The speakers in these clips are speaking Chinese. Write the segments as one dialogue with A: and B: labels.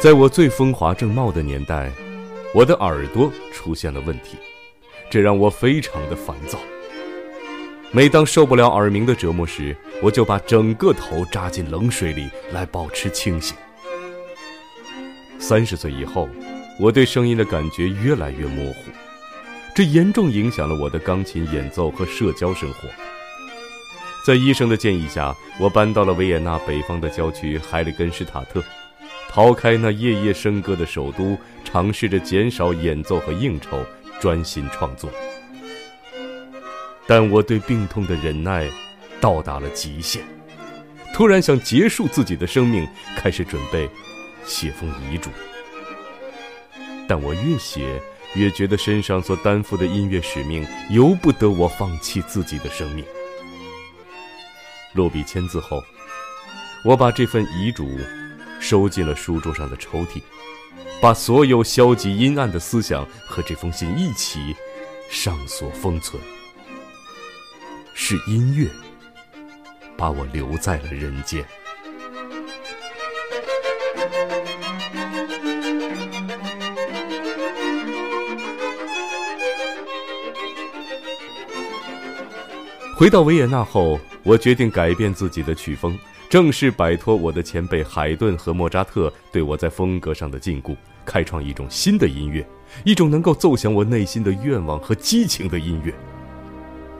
A: 在我最风华正茂的年代，我的耳朵出现了问题，这让我非常的烦躁。每当受不了耳鸣的折磨时，我就把整个头扎进冷水里来保持清醒。三十岁以后，我对声音的感觉越来越模糊，这严重影响了我的钢琴演奏和社交生活。在医生的建议下，我搬到了维也纳北方的郊区海里根施塔特。逃开那夜夜笙歌的首都，尝试着减少演奏和应酬，专心创作。但我对病痛的忍耐到达了极限，突然想结束自己的生命，开始准备写封遗嘱。但我越写，越觉得身上所担负的音乐使命由不得我放弃自己的生命。落笔签字后，我把这份遗嘱。收进了书桌上的抽屉，把所有消极阴暗的思想和这封信一起上锁封存。是音乐把我留在了人间。回到维也纳后，我决定改变自己的曲风。正式摆脱我的前辈海顿和莫扎特对我在风格上的禁锢，开创一种新的音乐，一种能够奏响我内心的愿望和激情的音乐。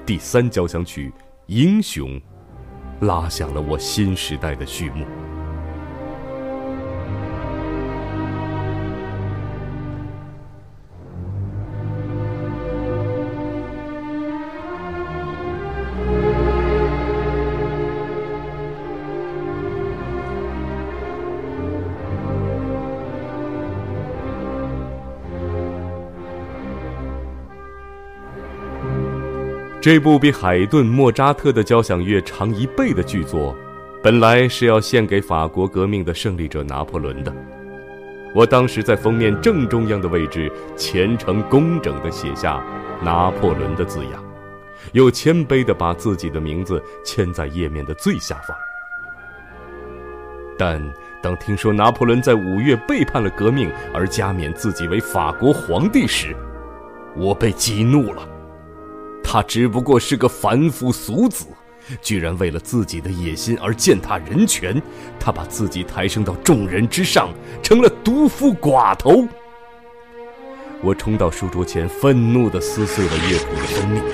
A: 第三交响曲《英雄》，拉响了我新时代的序幕。这部比海顿、莫扎特的交响乐长一倍的剧作，本来是要献给法国革命的胜利者拿破仑的。我当时在封面正中央的位置，虔诚工整地写下“拿破仑”的字样，又谦卑地把自己的名字签在页面的最下方。但当听说拿破仑在五月背叛了革命而加冕自己为法国皇帝时，我被激怒了。他只不过是个凡夫俗子，居然为了自己的野心而践踏人权。他把自己抬升到众人之上，成了独夫寡头。我冲到书桌前，愤怒地撕碎了乐谱的封面。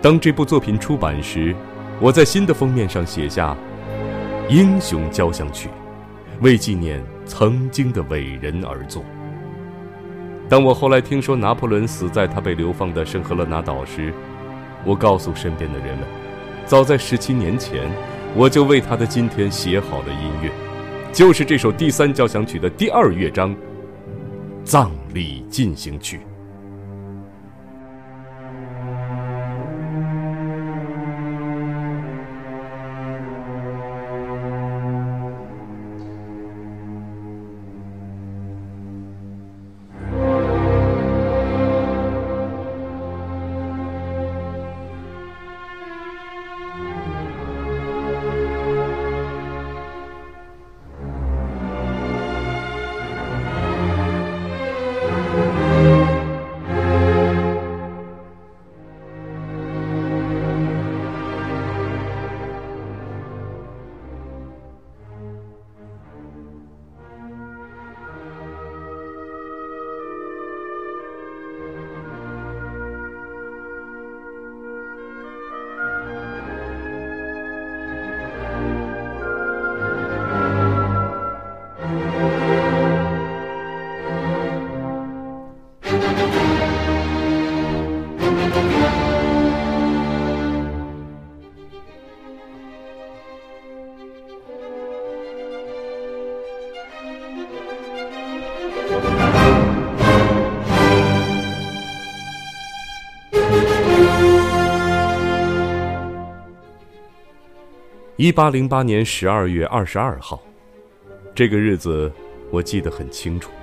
A: 当这部作品出版时，我在新的封面上写下。英雄交响曲，为纪念曾经的伟人而作。当我后来听说拿破仑死在他被流放的圣赫勒拿岛时，我告诉身边的人们，早在十七年前，我就为他的今天写好了音乐，就是这首第三交响曲的第二乐章《葬礼进行曲》。一八零八年十二月二十二号这个日子我记得很清楚。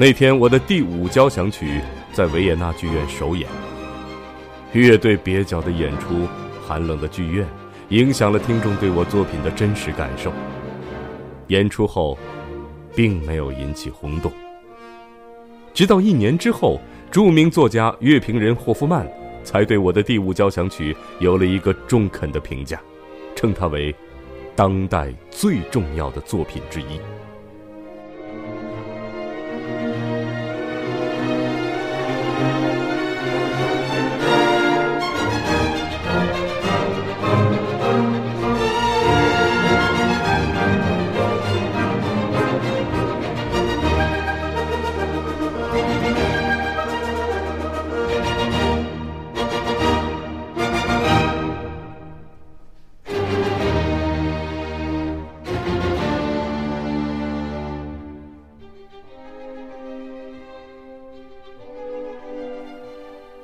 A: 那天，我的第五交响曲在维也纳剧院首演。乐队蹩脚的演出，寒冷的剧院，影响了听众对我作品的真实感受。演出后，并没有引起轰动。直到一年之后，著名作家、乐评人霍夫曼才对我的第五交响曲有了一个中肯的评价，称它为当代最重要的作品之一。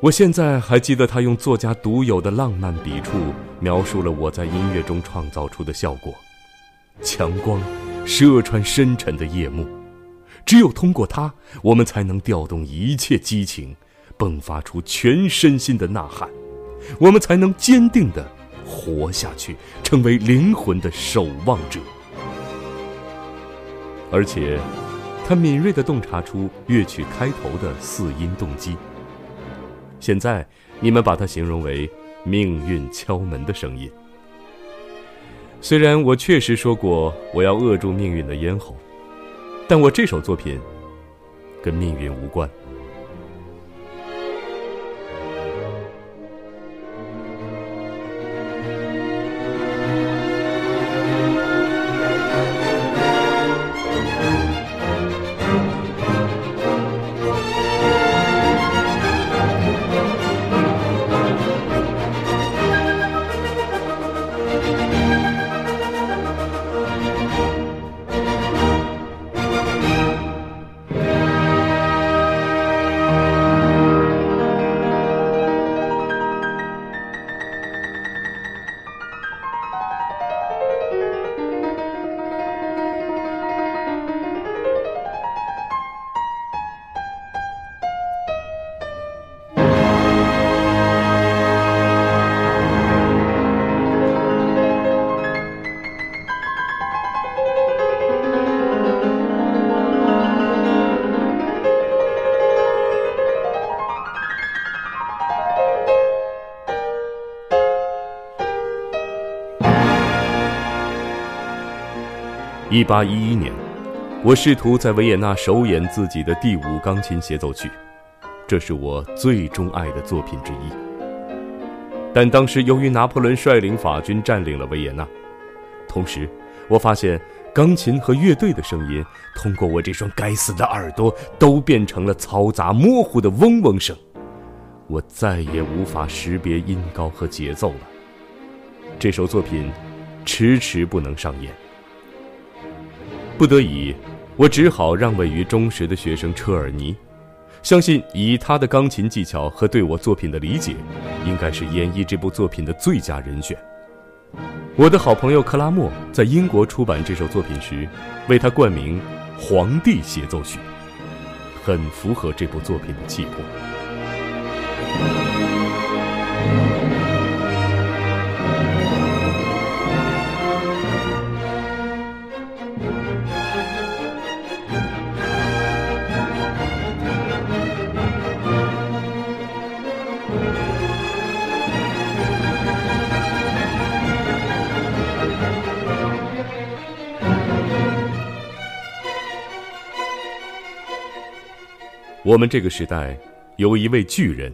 A: 我现在还记得他用作家独有的浪漫笔触描述了我在音乐中创造出的效果：强光射穿深沉的夜幕，只有通过它，我们才能调动一切激情，迸发出全身心的呐喊，我们才能坚定的活下去，成为灵魂的守望者。而且，他敏锐地洞察出乐曲开头的四音动机。现在，你们把它形容为命运敲门的声音。虽然我确实说过我要扼住命运的咽喉，但我这首作品跟命运无关。一八一一年，我试图在维也纳首演自己的第五钢琴协奏曲，这是我最钟爱的作品之一。但当时由于拿破仑率领法军占领了维也纳，同时我发现钢琴和乐队的声音通过我这双该死的耳朵都变成了嘈杂模糊的嗡嗡声，我再也无法识别音高和节奏了。这首作品迟迟不能上演。不得已，我只好让位于忠实的学生车尔尼，相信以他的钢琴技巧和对我作品的理解，应该是演绎这部作品的最佳人选。我的好朋友克拉默在英国出版这首作品时，为他冠名“皇帝协奏曲”，很符合这部作品的气魄。我们这个时代有一位巨人，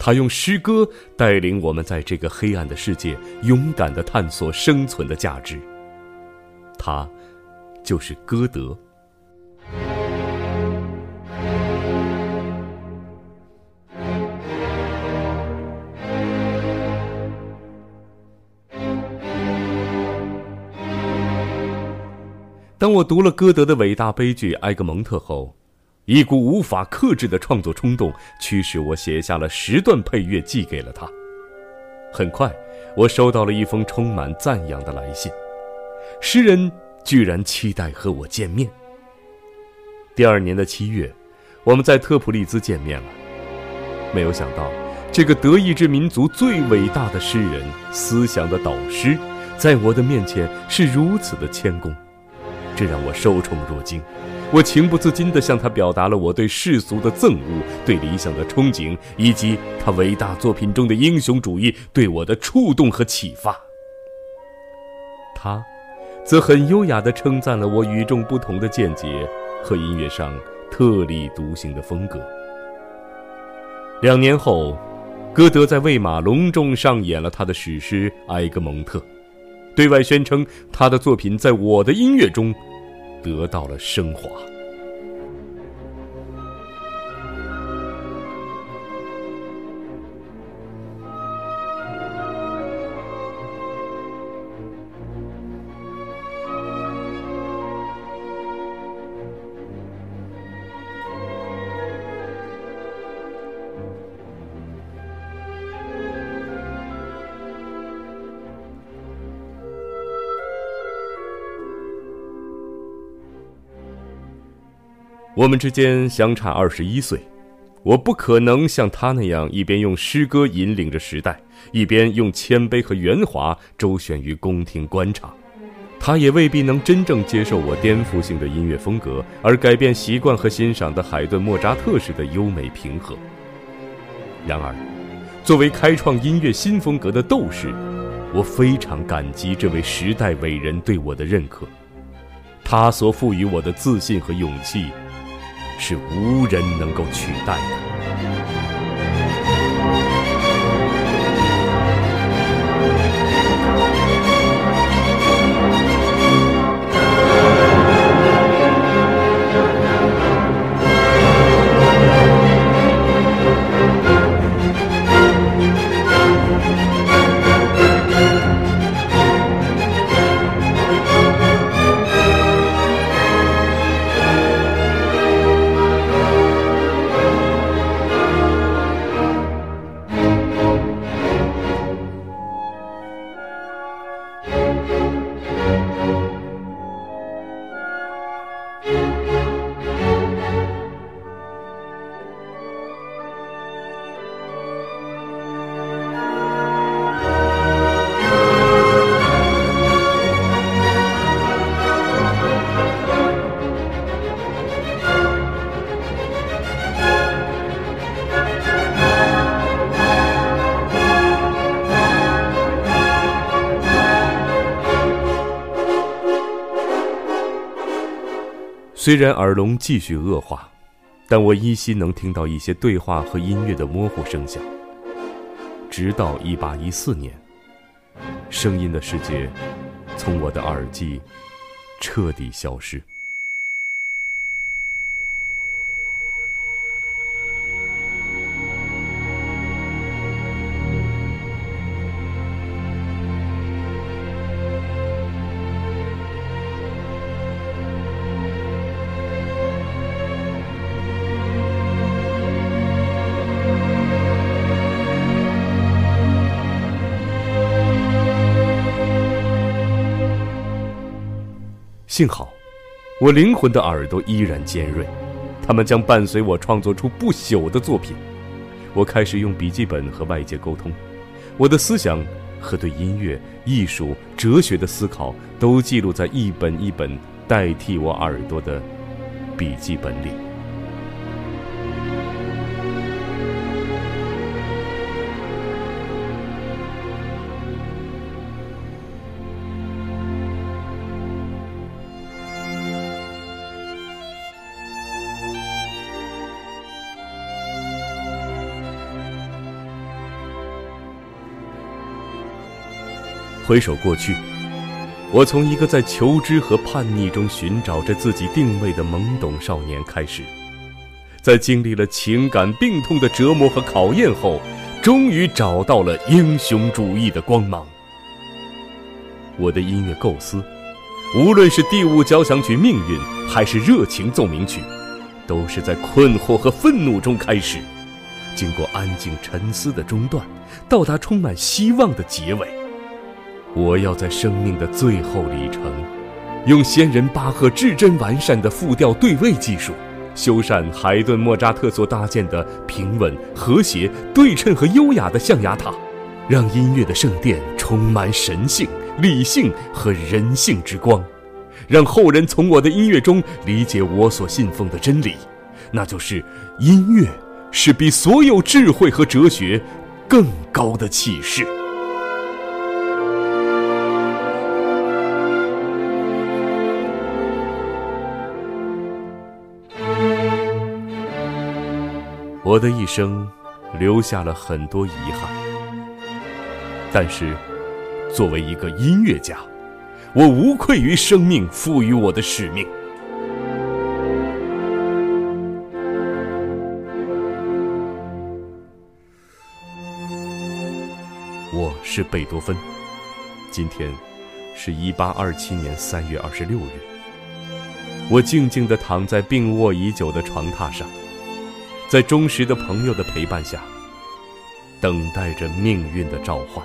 A: 他用诗歌带领我们在这个黑暗的世界勇敢的探索生存的价值。他就是歌德。当我读了歌德的伟大悲剧《埃格蒙特》后，一股无法克制的创作冲动驱使我写下了十段配乐，寄给了他。很快，我收到了一封充满赞扬的来信，诗人居然期待和我见面。第二年的七月，我们在特普利兹见面了。没有想到，这个德意志民族最伟大的诗人、思想的导师，在我的面前是如此的谦恭，这让我受宠若惊。我情不自禁地向他表达了我对世俗的憎恶、对理想的憧憬，以及他伟大作品中的英雄主义对我的触动和启发。他，则很优雅地称赞了我与众不同的见解和音乐上特立独行的风格。两年后，歌德在魏玛隆重上演了他的史诗《埃格蒙特》，对外宣称他的作品在我的音乐中。得到了升华。我们之间相差二十一岁，我不可能像他那样一边用诗歌引领着时代，一边用谦卑和圆滑周旋于宫廷官场。他也未必能真正接受我颠覆性的音乐风格，而改变习惯和欣赏的海顿、莫扎特式的优美平和。然而，作为开创音乐新风格的斗士，我非常感激这位时代伟人对我的认可，他所赋予我的自信和勇气。是无人能够取代的。虽然耳聋继续恶化，但我依稀能听到一些对话和音乐的模糊声响。直到一八一四年，声音的世界从我的耳际彻底消失。幸好，我灵魂的耳朵依然尖锐，它们将伴随我创作出不朽的作品。我开始用笔记本和外界沟通，我的思想和对音乐、艺术、哲学的思考都记录在一本一本代替我耳朵的笔记本里。回首过去，我从一个在求知和叛逆中寻找着自己定位的懵懂少年开始，在经历了情感病痛的折磨和考验后，终于找到了英雄主义的光芒。我的音乐构思，无论是第五交响曲《命运》还是热情奏鸣曲，都是在困惑和愤怒中开始。经过安静沉思的中断，到达充满希望的结尾。我要在生命的最后里程，用先人巴赫至臻完善的复调对位技术，修缮海顿莫扎特所搭建的平稳、和谐、对称和优雅的象牙塔，让音乐的圣殿充满神性、理性和人性之光，让后人从我的音乐中理解我所信奉的真理，那就是音乐是比所有智慧和哲学更高的启示。我的一生留下了很多遗憾，但是作为一个音乐家，我无愧于生命赋予我的使命。我是贝多芬，今天是一八二七年三月二十六日，我静静地躺在病卧已久的床榻上。在忠实的朋友的陪伴下，等待着命运的召唤。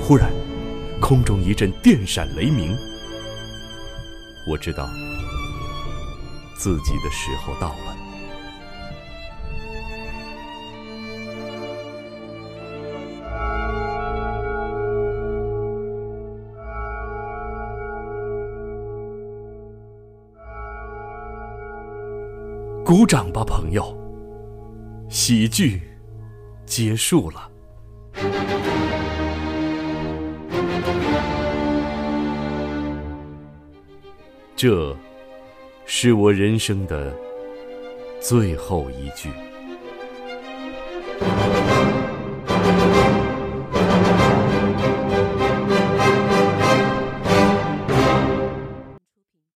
A: 忽然，空中一阵电闪雷鸣，我知道自己的时候到了。鼓掌吧，朋友！喜剧结束了。这是我人生的最后一句。